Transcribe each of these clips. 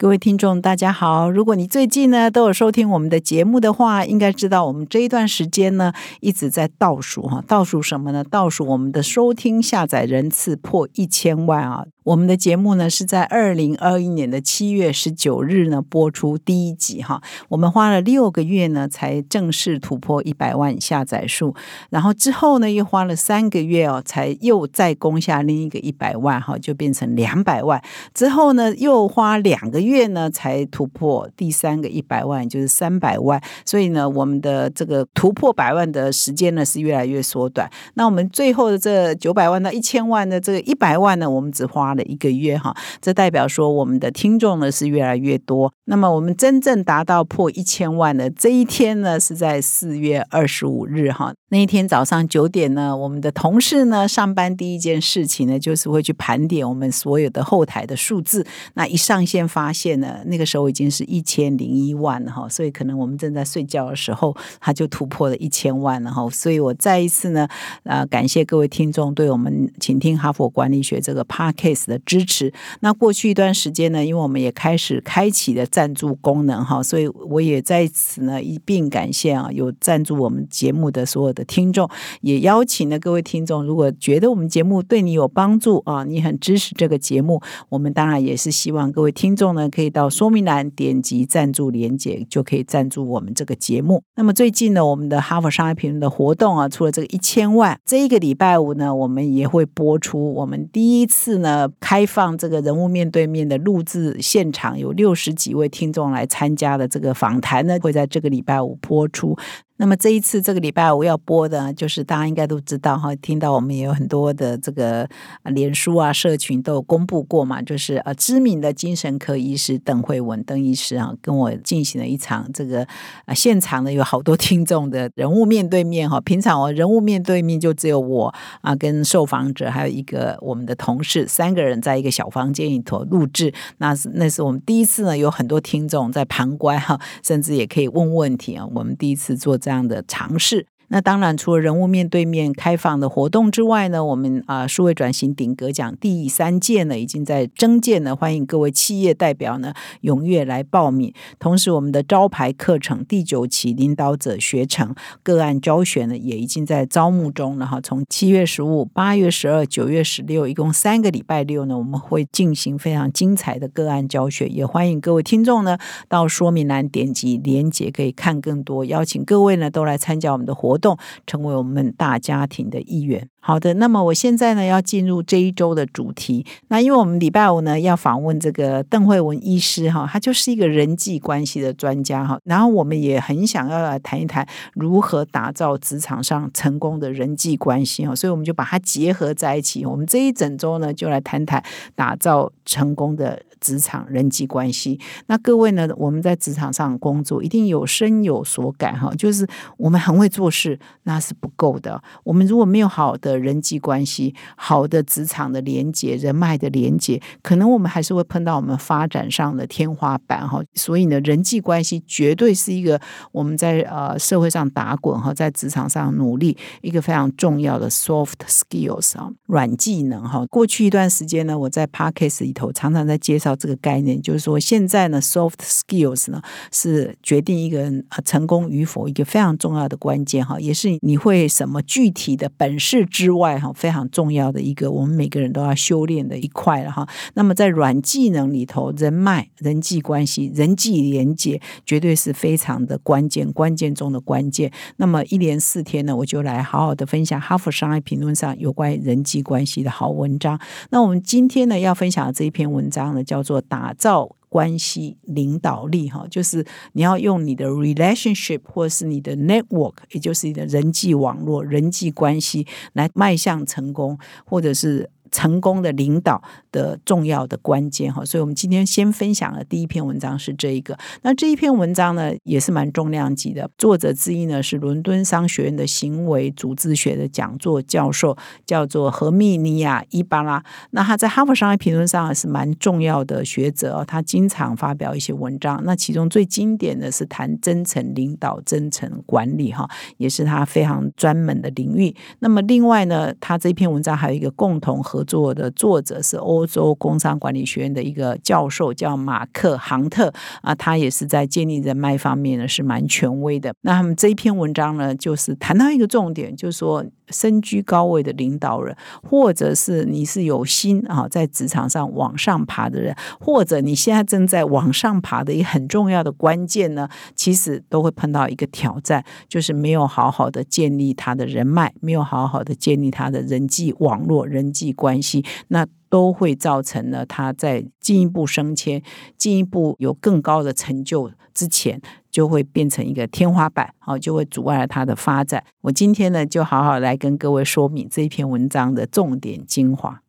各位听众，大家好！如果你最近呢都有收听我们的节目的话，应该知道我们这一段时间呢一直在倒数哈，倒数什么呢？倒数我们的收听下载人次破一千万啊！我们的节目呢是在二零二一年的七月十九日呢播出第一集哈，我们花了六个月呢才正式突破一百万下载数，然后之后呢又花了三个月哦，才又再攻下另一个一百万哈，就变成两百万。之后呢又花两个月呢才突破第三个一百万，就是三百万。所以呢，我们的这个突破百万的时间呢是越来越缩短。那我们最后的这九百万到一千万的这个一百万呢，我们只花。的一个月哈，这代表说我们的听众呢是越来越多。那么我们真正达到破一千万的这一天呢，是在四月二十五日哈。那一天早上九点呢，我们的同事呢上班第一件事情呢，就是会去盘点我们所有的后台的数字。那一上线发现呢，那个时候已经是一千零一万了哈。所以可能我们正在睡觉的时候，他就突破了一千万了哈。所以我再一次呢，呃，感谢各位听众对我们请听哈佛管理学这个 podcast。的支持。那过去一段时间呢，因为我们也开始开启了赞助功能哈，所以我也在此呢一并感谢啊，有赞助我们节目的所有的听众，也邀请了各位听众，如果觉得我们节目对你有帮助啊，你很支持这个节目，我们当然也是希望各位听众呢可以到说明栏点击赞助连接，就可以赞助我们这个节目。那么最近呢，我们的哈佛商业评论的活动啊，除了这个一千万，这一个礼拜五呢，我们也会播出我们第一次呢。开放这个人物面对面的录制现场，有六十几位听众来参加的这个访谈呢，会在这个礼拜五播出。那么这一次这个礼拜五要播的，就是大家应该都知道哈，听到我们也有很多的这个脸书啊、社群都公布过嘛，就是呃知名的精神科医师邓慧文邓医师啊，跟我进行了一场这个啊现场呢有好多听众的人物面对面哈，平常我人物面对面就只有我啊跟受访者还有一个我们的同事三个人在一个小房间里头录制，那是那是我们第一次呢有很多听众在旁观哈，甚至也可以问问题啊，我们第一次做。这这样的尝试。那当然，除了人物面对面开放的活动之外呢，我们啊数位转型顶格奖第三届呢已经在征件呢，欢迎各位企业代表呢踊跃来报名。同时，我们的招牌课程第九期领导者学程个案教学呢也已经在招募中了哈。从七月十五、八月十二、九月十六，一共三个礼拜六呢，我们会进行非常精彩的个案教学，也欢迎各位听众呢到说明栏点击连结，可以看更多。邀请各位呢都来参加我们的活。动成为我们大家庭的一员。好的，那么我现在呢要进入这一周的主题。那因为我们礼拜五呢要访问这个邓慧文医师哈，他就是一个人际关系的专家哈。然后我们也很想要来谈一谈如何打造职场上成功的人际关系哈，所以我们就把它结合在一起。我们这一整周呢就来谈谈打造成功的职场人际关系。那各位呢，我们在职场上工作一定有深有所感哈，就是我们很会做事。那是不够的。我们如果没有好的人际关系、好的职场的连接、人脉的连接，可能我们还是会碰到我们发展上的天花板哈。所以呢，人际关系绝对是一个我们在呃社会上打滚哈，在职场上努力一个非常重要的 soft skills 啊，软技能哈。过去一段时间呢，我在 p a r k a s 里头常常在介绍这个概念，就是说现在呢，soft skills 呢是决定一个人成功与否一个非常重要的关键哈。也是你会什么具体的本事之外哈，非常重要的一个我们每个人都要修炼的一块了哈。那么在软技能里头，人脉、人际关系、人际连接，绝对是非常的关键，关键中的关键。那么一连四天呢，我就来好好的分享《哈佛商业评论》上有关人际关系的好文章。那我们今天呢要分享的这一篇文章呢，叫叫做打造。关系领导力哈，就是你要用你的 relationship 或是你的 network，也就是你的人际网络、人际关系来迈向成功，或者是成功的领导的重要的关键哈。所以我们今天先分享的第一篇文章是这一个。那这一篇文章呢，也是蛮重量级的。作者之一呢是伦敦商学院的行为组织学的讲座教授，叫做何密尼亚伊巴拉。那他在哈佛商业评论上是蛮重要的学者，他经常发表一些文章。那其中最经典的是谈真诚领导、真诚管理，哈，也是他非常专门的领域。那么另外呢，他这篇文章还有一个共同和合作的作者是欧洲工商管理学院的一个教授，叫马克杭特啊，他也是在建立人脉方面呢是蛮权威的。那他们这一篇文章呢，就是谈到一个重点，就是说。身居高位的领导人，或者是你是有心啊，在职场上往上爬的人，或者你现在正在往上爬的一个很重要的关键呢，其实都会碰到一个挑战，就是没有好好的建立他的人脉，没有好好的建立他的人际网络、人际关关系，那都会造成了他在进一步升迁、进一步有更高的成就之前。就会变成一个天花板，哦，就会阻碍了他的发展。我今天呢，就好好来跟各位说明这一篇文章的重点精华。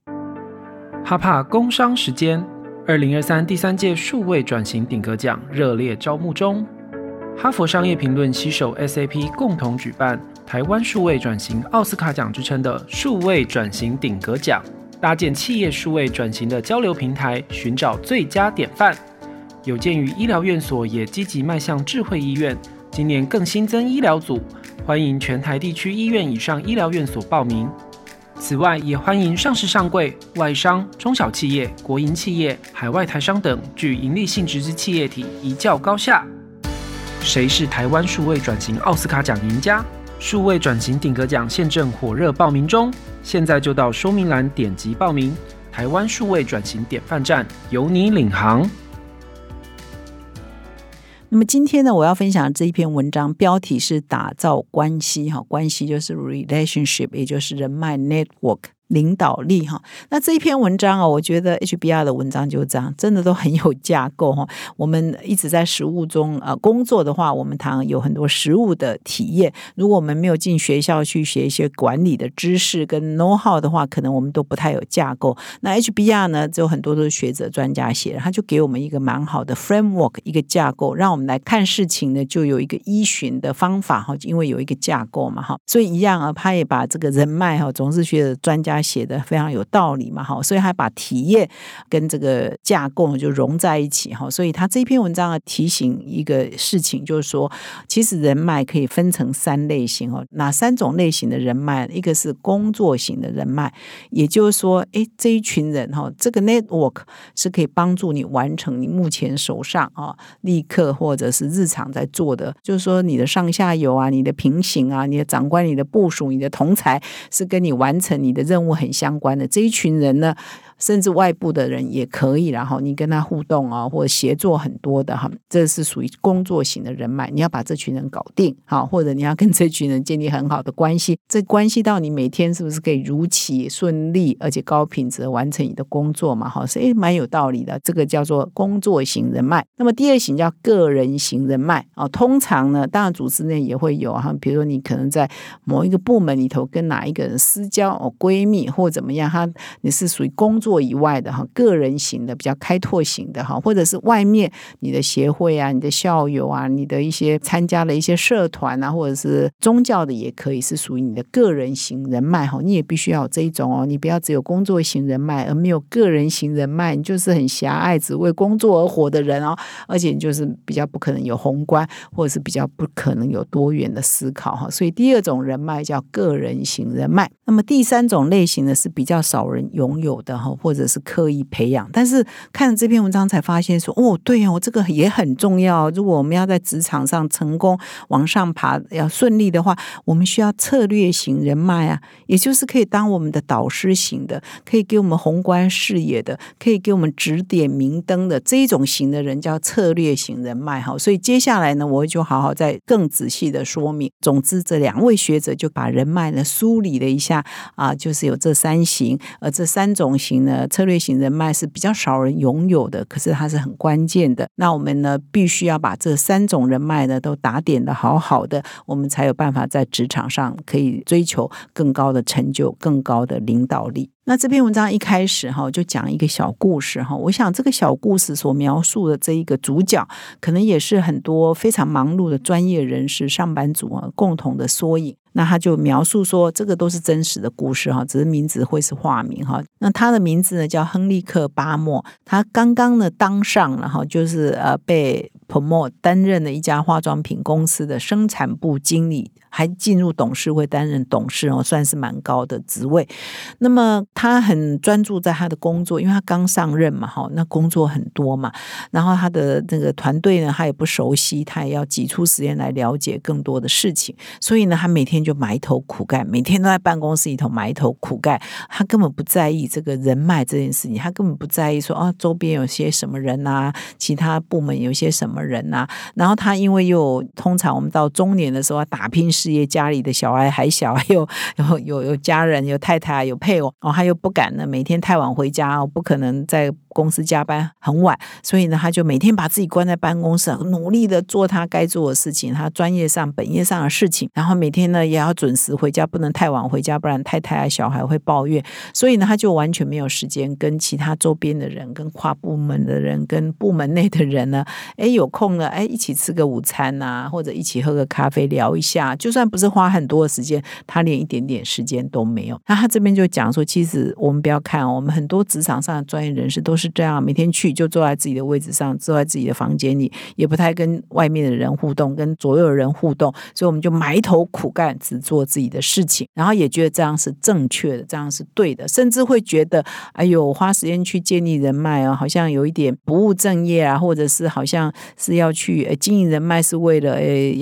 哈帕工商时间，二零二三第三届数位转型顶格奖热烈招募中。哈佛商业评论携手 SAP 共同举办台湾数位转型奥斯卡奖之称的数位转型顶格奖，搭建企业数位转型的交流平台，寻找最佳典范。有鉴于医疗院所也积极迈向智慧医院，今年更新增医疗组，欢迎全台地区医院以上医疗院所报名。此外，也欢迎上市上柜、外商、中小企业、国营企业、海外台商等具盈利性质之企业体一较高下。谁是台湾数位转型奥斯卡奖赢家？数位转型顶格奖现正火热报名中，现在就到说明栏点击报名。台湾数位转型典范站，由你领航。那么今天呢，我要分享这一篇文章，标题是打造关系，哈，关系就是 relationship，也就是人脉 network。领导力哈，那这一篇文章啊，我觉得 HBR 的文章就这样，真的都很有架构哈。我们一直在实务中呃工作的话，我们谈有很多实务的体验。如果我们没有进学校去学一些管理的知识跟 know how 的话，可能我们都不太有架构。那 HBR 呢，就很多都是学者专家写的，他就给我们一个蛮好的 framework 一个架构，让我们来看事情呢，就有一个依循的方法哈。因为有一个架构嘛哈，所以一样啊，他也把这个人脉哈，总是学的专家。写的非常有道理嘛，哈，所以还把体验跟这个架构就融在一起，哈，所以他这篇文章啊提醒一个事情，就是说，其实人脉可以分成三类型哦，哪三种类型的人脉？一个是工作型的人脉，也就是说，哎，这一群人哈，这个 network 是可以帮助你完成你目前手上啊，立刻或者是日常在做的，就是说你的上下游啊，你的平行啊，你的长官、你的部署、你的同才，是跟你完成你的任务。很相关的这一群人呢。甚至外部的人也可以，然后你跟他互动啊，或者协作很多的哈，这是属于工作型的人脉。你要把这群人搞定，好，或者你要跟这群人建立很好的关系，这关系到你每天是不是可以如期顺利而且高品质的完成你的工作嘛？哈，所以蛮有道理的。这个叫做工作型人脉。那么第二型叫个人型人脉啊，通常呢，当然组织内也会有哈，比如说你可能在某一个部门里头跟哪一个人私交哦，闺蜜或怎么样，他你是属于工作。做以外的哈，个人型的比较开拓型的哈，或者是外面你的协会啊、你的校友啊、你的一些参加了一些社团啊，或者是宗教的也可以是属于你的个人型人脉哈。你也必须要有这一种哦，你不要只有工作型人脉而没有个人型人脉，你就是很狭隘，只为工作而活的人哦。而且你就是比较不可能有宏观，或者是比较不可能有多元的思考哈。所以第二种人脉叫个人型人脉。那么第三种类型呢是比较少人拥有的哈。或者是刻意培养，但是看了这篇文章才发现说，哦，对哦，这个也很重要。如果我们要在职场上成功往上爬，要顺利的话，我们需要策略型人脉啊，也就是可以当我们的导师型的，可以给我们宏观视野的，可以给我们指点明灯的这一种型的人叫策略型人脉哈。所以接下来呢，我就好好再更仔细的说明。总之，这两位学者就把人脉呢梳理了一下啊，就是有这三型，而这三种型。呃策略型人脉是比较少人拥有的，可是它是很关键的。那我们呢，必须要把这三种人脉呢都打点的好好的，我们才有办法在职场上可以追求更高的成就、更高的领导力。那这篇文章一开始哈，就讲一个小故事哈。我想这个小故事所描述的这一个主角，可能也是很多非常忙碌的专业人士、上班族啊共同的缩影。那他就描述说，这个都是真实的故事哈，只是名字会是化名哈。那他的名字呢叫亨利克巴莫，他刚刚呢当上了哈，就是呃被 POMO 担任了一家化妆品公司的生产部经理。还进入董事会担任董事哦，算是蛮高的职位。那么他很专注在他的工作，因为他刚上任嘛，哈，那工作很多嘛。然后他的那个团队呢，他也不熟悉，他也要挤出时间来了解更多的事情。所以呢，他每天就埋头苦干，每天都在办公室里头埋头苦干。他根本不在意这个人脉这件事情，他根本不在意说啊，周边有些什么人啊，其他部门有些什么人呐。然后他因为又通常我们到中年的时候打拼。事业家里的小孩还小，还有有有有家人，有太太，有配偶，哦，他又不敢呢，每天太晚回家，不可能在。公司加班很晚，所以呢，他就每天把自己关在办公室，努力的做他该做的事情，他专业上、本业上的事情。然后每天呢，也要准时回家，不能太晚回家，不然太太啊、小孩会抱怨。所以呢，他就完全没有时间跟其他周边的人、跟跨部门的人、跟部门内的人呢，哎，有空了，哎，一起吃个午餐呐，或者一起喝个咖啡聊一下。就算不是花很多的时间，他连一点点时间都没有。那他这边就讲说，其实我们不要看，我们很多职场上的专业人士都是。这样每天去就坐在自己的位置上，坐在自己的房间里，也不太跟外面的人互动，跟左右的人互动，所以我们就埋头苦干，只做自己的事情，然后也觉得这样是正确的，这样是对的，甚至会觉得，哎呦，花时间去建立人脉啊，好像有一点不务正业啊，或者是好像是要去经营人脉，是为了诶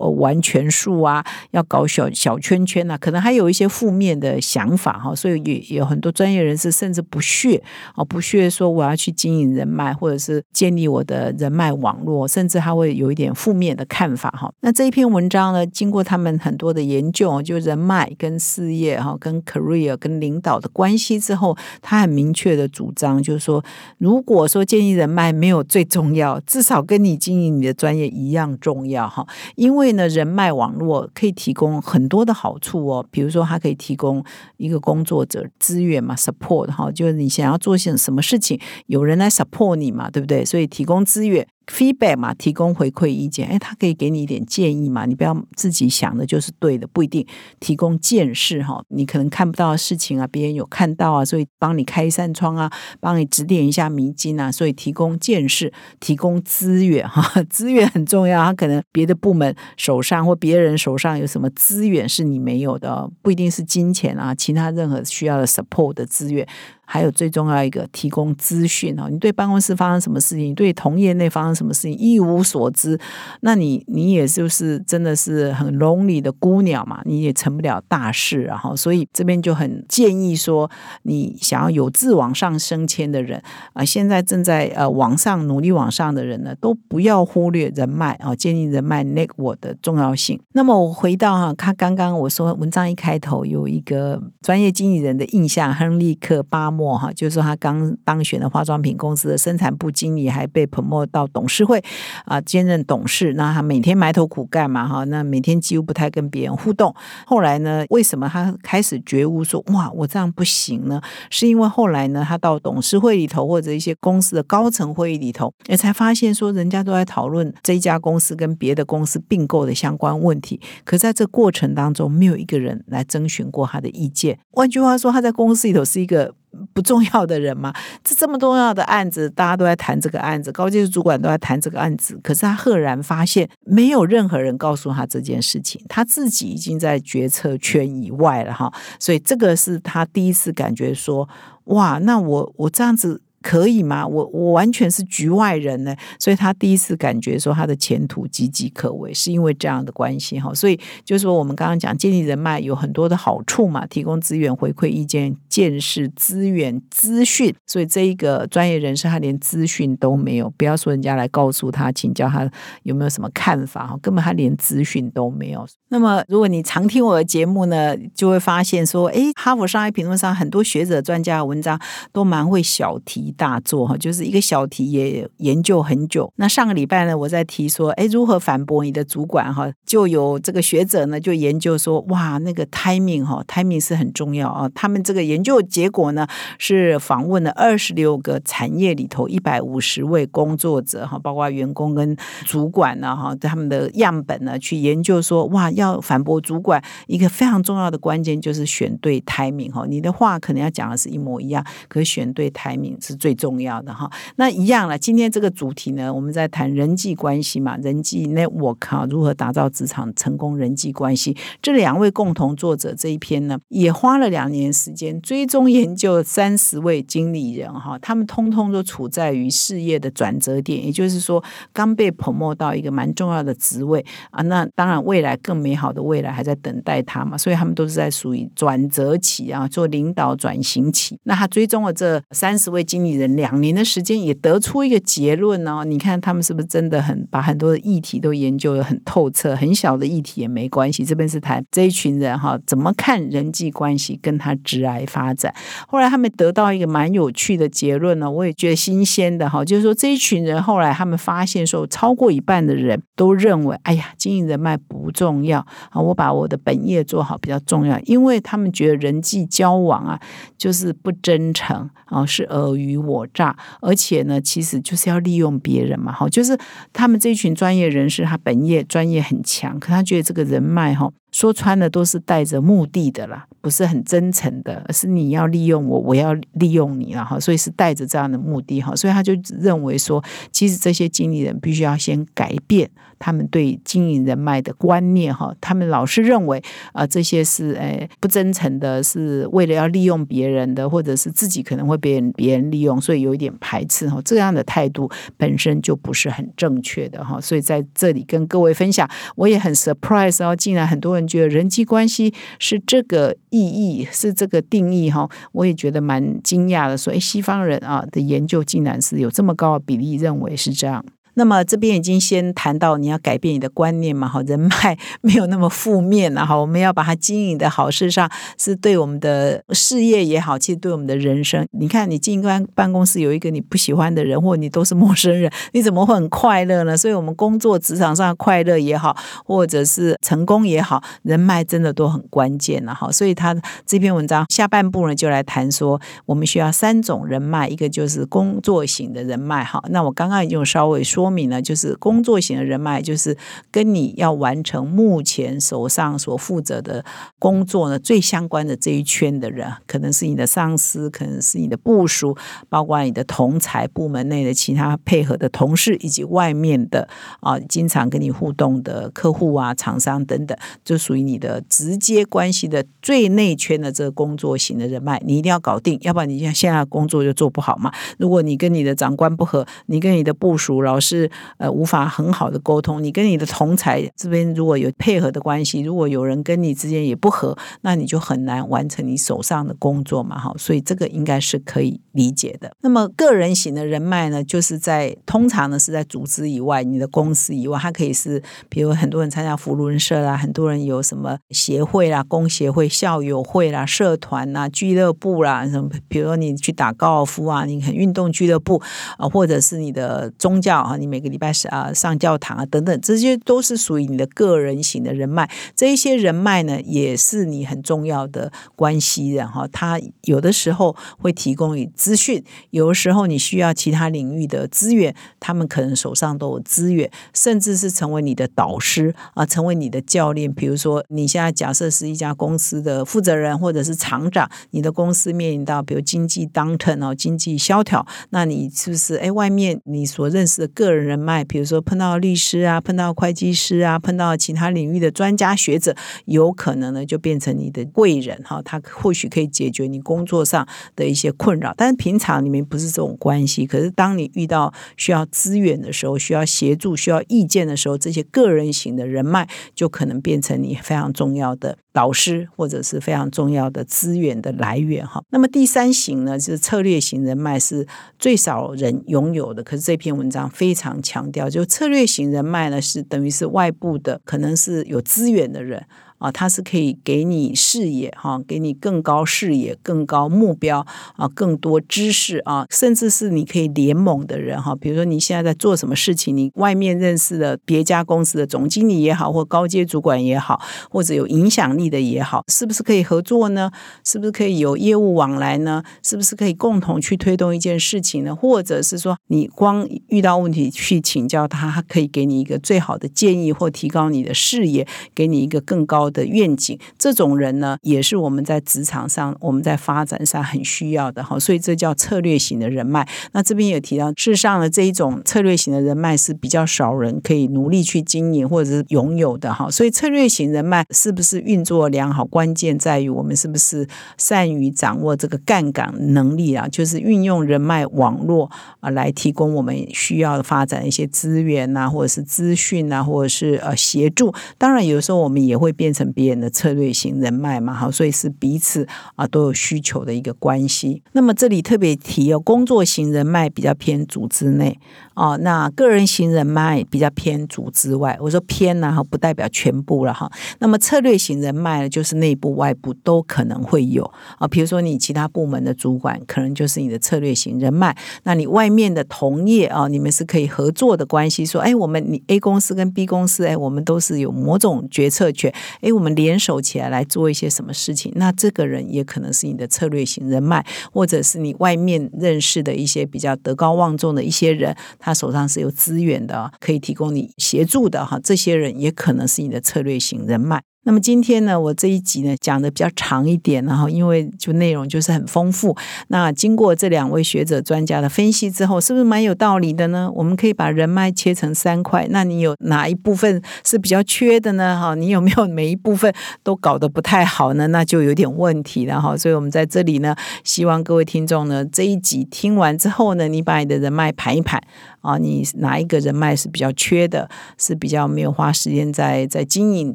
要。玩权术啊，要搞小小圈圈啊，可能还有一些负面的想法哈，所以也有很多专业人士甚至不屑啊，不屑说我要去经营人脉，或者是建立我的人脉网络，甚至他会有一点负面的看法哈。那这一篇文章呢，经过他们很多的研究，就人脉跟事业哈，跟 career 跟领导的关系之后，他很明确的主张，就是说，如果说建立人脉没有最重要，至少跟你经营你的专业一样重要哈，因为。因为呢，人脉网络可以提供很多的好处哦，比如说它可以提供一个工作者资源嘛，support 哈，就是你想要做些什么事情，有人来 support 你嘛，对不对？所以提供资源。Feedback 嘛，提供回馈意见，哎，他可以给你一点建议嘛，你不要自己想的就是对的，不一定提供见识哈，你可能看不到的事情啊，别人有看到啊，所以帮你开一扇窗啊，帮你指点一下迷津啊，所以提供见识，提供资源哈，资源很重要，他可能别的部门手上或别人手上有什么资源是你没有的，不一定是金钱啊，其他任何需要的 support 的资源。还有最重要一个，提供资讯哦。你对办公室发生什么事情，对同业内方什么事情一无所知，那你你也就是真的是很 lonely 的孤鸟嘛，你也成不了大事。然后，所以这边就很建议说，你想要有志往上升迁的人啊，现在正在呃往上努力往上的人呢，都不要忽略人脉啊，建立人脉 network 的重要性。那么我回到哈，他刚刚我说文章一开头有一个专业经理人的印象，亨利克巴莫。哈，就是说他刚当选的化妆品公司的生产部经理，还被 promote 到董董事会啊，兼任董事。那他每天埋头苦干嘛？哈，那每天几乎不太跟别人互动。后来呢，为什么他开始觉悟说，哇，我这样不行呢？是因为后来呢，他到董事会里头或者一些公司的高层会议里头，也才发现说，人家都在讨论这一家公司跟别的公司并购的相关问题。可在这过程当中，没有一个人来征询过他的意见。换句话说，他在公司里头是一个。不重要的人吗？这这么重要的案子，大家都在谈这个案子，高级主管都在谈这个案子。可是他赫然发现，没有任何人告诉他这件事情，他自己已经在决策圈以外了哈。所以这个是他第一次感觉说，哇，那我我这样子可以吗？我我完全是局外人呢，所以他第一次感觉说他的前途岌岌可危，是因为这样的关系哈。所以就是说，我们刚刚讲建立人脉有很多的好处嘛，提供资源、回馈意见、见识、资源、资讯。所以这一个专业人士他连资讯都没有，不要说人家来告诉他，请教他有没有什么看法哈，根本他连资讯都没有。那么如果你常听我的节目呢，就会发现说，哎，哈佛商业评论上很多学者专家的文章都蛮会小题大作哈，就是一个小题也研究很久。那上个礼拜呢，我在提说，哎，如何反驳你的主管哈，就有这个学者呢就研究说，哇，那个 timing 哈，timing 是很重要啊。他们这个研究结果呢是访问了二十六个产业里头一百五十位工作者哈，包括员工跟主管呢哈，他们的样本呢去研究说，哇，要反驳主管一个非常重要的关键就是选对 timing 哈，你的话可能要讲的是一模一样，可是选对 timing 是最重要的哈。那一样了，今天这个主题呢，我们在谈人际关系嘛，人际 network 哈，如何打造职场成功人际关系？这两位共同作者这一篇呢，也花了两年时间追踪研究三十位经理人哈，他们通通都处在于事业的转折点，也就是说刚被 promote 到一个蛮重要的职位啊，那当然未来更美好的未来还在等待他嘛，所以他们都是在属于转折期啊，做领导转型期。那他追踪了这三十位经理人两年的时间，也得出一个结论呢。你看他们是不是真的很把很多的议题都研究的很透彻？很小的议题也没关系。这边是谈这一群人哈，怎么看人际关系跟他直癌发展。后来他们得到一个蛮有趣的结论呢，我也觉得新鲜的哈，就是说这一群人后来他们发现说，超过一半的人都认为，哎呀，经营人脉不重要啊，我把我的本业做好比较重要，因为他们觉得人际交往啊，就是不真诚啊，是尔虞我诈，而且呢，其实就是要利用别人嘛，哈，就是他们这群专业人士，他本业专业很强，可他觉得这个人脉哈。说穿了都是带着目的的啦，不是很真诚的，而是你要利用我，我要利用你了哈，所以是带着这样的目的哈，所以他就认为说，其实这些经理人必须要先改变他们对经营人脉的观念哈，他们老是认为啊这些是诶不真诚的，是为了要利用别人的，或者是自己可能会被别人利用，所以有一点排斥哈，这样的态度本身就不是很正确的哈，所以在这里跟各位分享，我也很 surprise 哦，竟然很多人。觉得人际关系是这个意义，是这个定义哈，我也觉得蛮惊讶的。说，哎，西方人啊的研究竟然是有这么高的比例认为是这样。那么这边已经先谈到你要改变你的观念嘛，哈，人脉没有那么负面了哈，我们要把它经营的好事上，是对我们的事业也好，其实对我们的人生。你看，你进办办公室有一个你不喜欢的人，或你都是陌生人，你怎么会很快乐呢？所以，我们工作职场上 快乐也好，或者是成功也好，人脉真的都很关键了哈。所以，他这篇文章下半部呢，就来谈说，我们需要三种人脉，一个就是工作型的人脉哈。那我刚刚已经稍微说。说明呢，就是工作型的人脉，就是跟你要完成目前手上所负责的工作呢最相关的这一圈的人，可能是你的上司，可能是你的部属，包括你的同才部门内的其他配合的同事，以及外面的啊经常跟你互动的客户啊、厂商等等，就属于你的直接关系的最内圈的这个工作型的人脉，你一定要搞定，要不然你现现在工作就做不好嘛。如果你跟你的长官不和，你跟你的部属老师。是呃无法很好的沟通，你跟你的同才这边如果有配合的关系，如果有人跟你之间也不合，那你就很难完成你手上的工作嘛，哈，所以这个应该是可以理解的。那么个人型的人脉呢，就是在通常呢是在组织以外，你的公司以外，它可以是比如很多人参加福伦社啦，很多人有什么协会啦、工协会、校友会啦、社团啦、俱乐部啦，什么，比如说你去打高尔夫啊，你很运动俱乐部啊，或者是你的宗教啊。你每个礼拜是啊上教堂啊等等，这些都是属于你的个人型的人脉。这一些人脉呢，也是你很重要的关系人哈。他有的时候会提供你资讯，有的时候你需要其他领域的资源，他们可能手上都有资源，甚至是成为你的导师啊，成为你的教练。比如说，你现在假设是一家公司的负责人或者是厂长，你的公司面临到比如经济 downturn 哦，经济萧条，那你是不是哎外面你所认识的个个人人脉，比如说碰到律师啊，碰到会计师啊，碰到其他领域的专家学者，有可能呢就变成你的贵人哈，他或许可以解决你工作上的一些困扰。但是平常你们不是这种关系，可是当你遇到需要资源的时候，需要协助、需要意见的时候，这些个人型的人脉就可能变成你非常重要的导师，或者是非常重要的资源的来源哈。那么第三型呢，就是策略型人脉，是最少人拥有的。可是这篇文章非常强调，就策略型人脉呢，是等于是外部的，可能是有资源的人。啊，它是可以给你视野哈，给你更高视野、更高目标啊，更多知识啊，甚至是你可以联盟的人哈。比如说你现在在做什么事情，你外面认识的别家公司的总经理也好，或高阶主管也好，或者有影响力的也好，是不是可以合作呢？是不是可以有业务往来呢？是不是可以共同去推动一件事情呢？或者是说，你光遇到问题去请教他，他可以给你一个最好的建议，或提高你的视野，给你一个更高。的愿景，这种人呢，也是我们在职场上、我们在发展上很需要的哈。所以这叫策略型的人脉。那这边也提到，事实上呢，这一种策略型的人脉是比较少人可以努力去经营或者是拥有的哈。所以策略型人脉是不是运作良好，关键在于我们是不是善于掌握这个杠杆能力啊，就是运用人脉网络啊，来提供我们需要的发展一些资源呐，或者是资讯啊，或者是呃协助。当然，有时候我们也会变成。别人的策略型人脉嘛，好，所以是彼此啊都有需求的一个关系。那么这里特别提哦，工作型人脉比较偏组织内。哦，那个人型人脉比较偏组织外，我说偏呢，不代表全部了哈。那么策略型人脉呢，就是内部外部都可能会有啊。比如说你其他部门的主管，可能就是你的策略型人脉。那你外面的同业啊，你们是可以合作的关系。说，哎，我们你 A 公司跟 B 公司，哎，我们都是有某种决策权。哎，我们联手起来来做一些什么事情？那这个人也可能是你的策略型人脉，或者是你外面认识的一些比较德高望重的一些人。他手上是有资源的，可以提供你协助的哈，这些人也可能是你的策略型人脉。那么今天呢，我这一集呢讲的比较长一点，然后因为就内容就是很丰富。那经过这两位学者专家的分析之后，是不是蛮有道理的呢？我们可以把人脉切成三块，那你有哪一部分是比较缺的呢？哈，你有没有每一部分都搞得不太好呢？那就有点问题了哈。所以我们在这里呢，希望各位听众呢，这一集听完之后呢，你把你的人脉盘一盘啊，你哪一个人脉是比较缺的，是比较没有花时间在在经营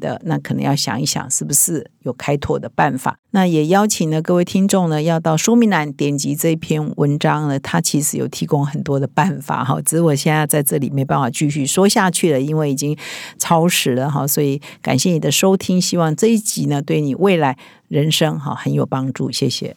的，那可能要。想一想，是不是有开拓的办法？那也邀请呢各位听众呢，要到说明栏点击这篇文章呢，它其实有提供很多的办法哈。只是我现在在这里没办法继续说下去了，因为已经超时了哈。所以感谢你的收听，希望这一集呢对你未来人生哈很有帮助，谢谢。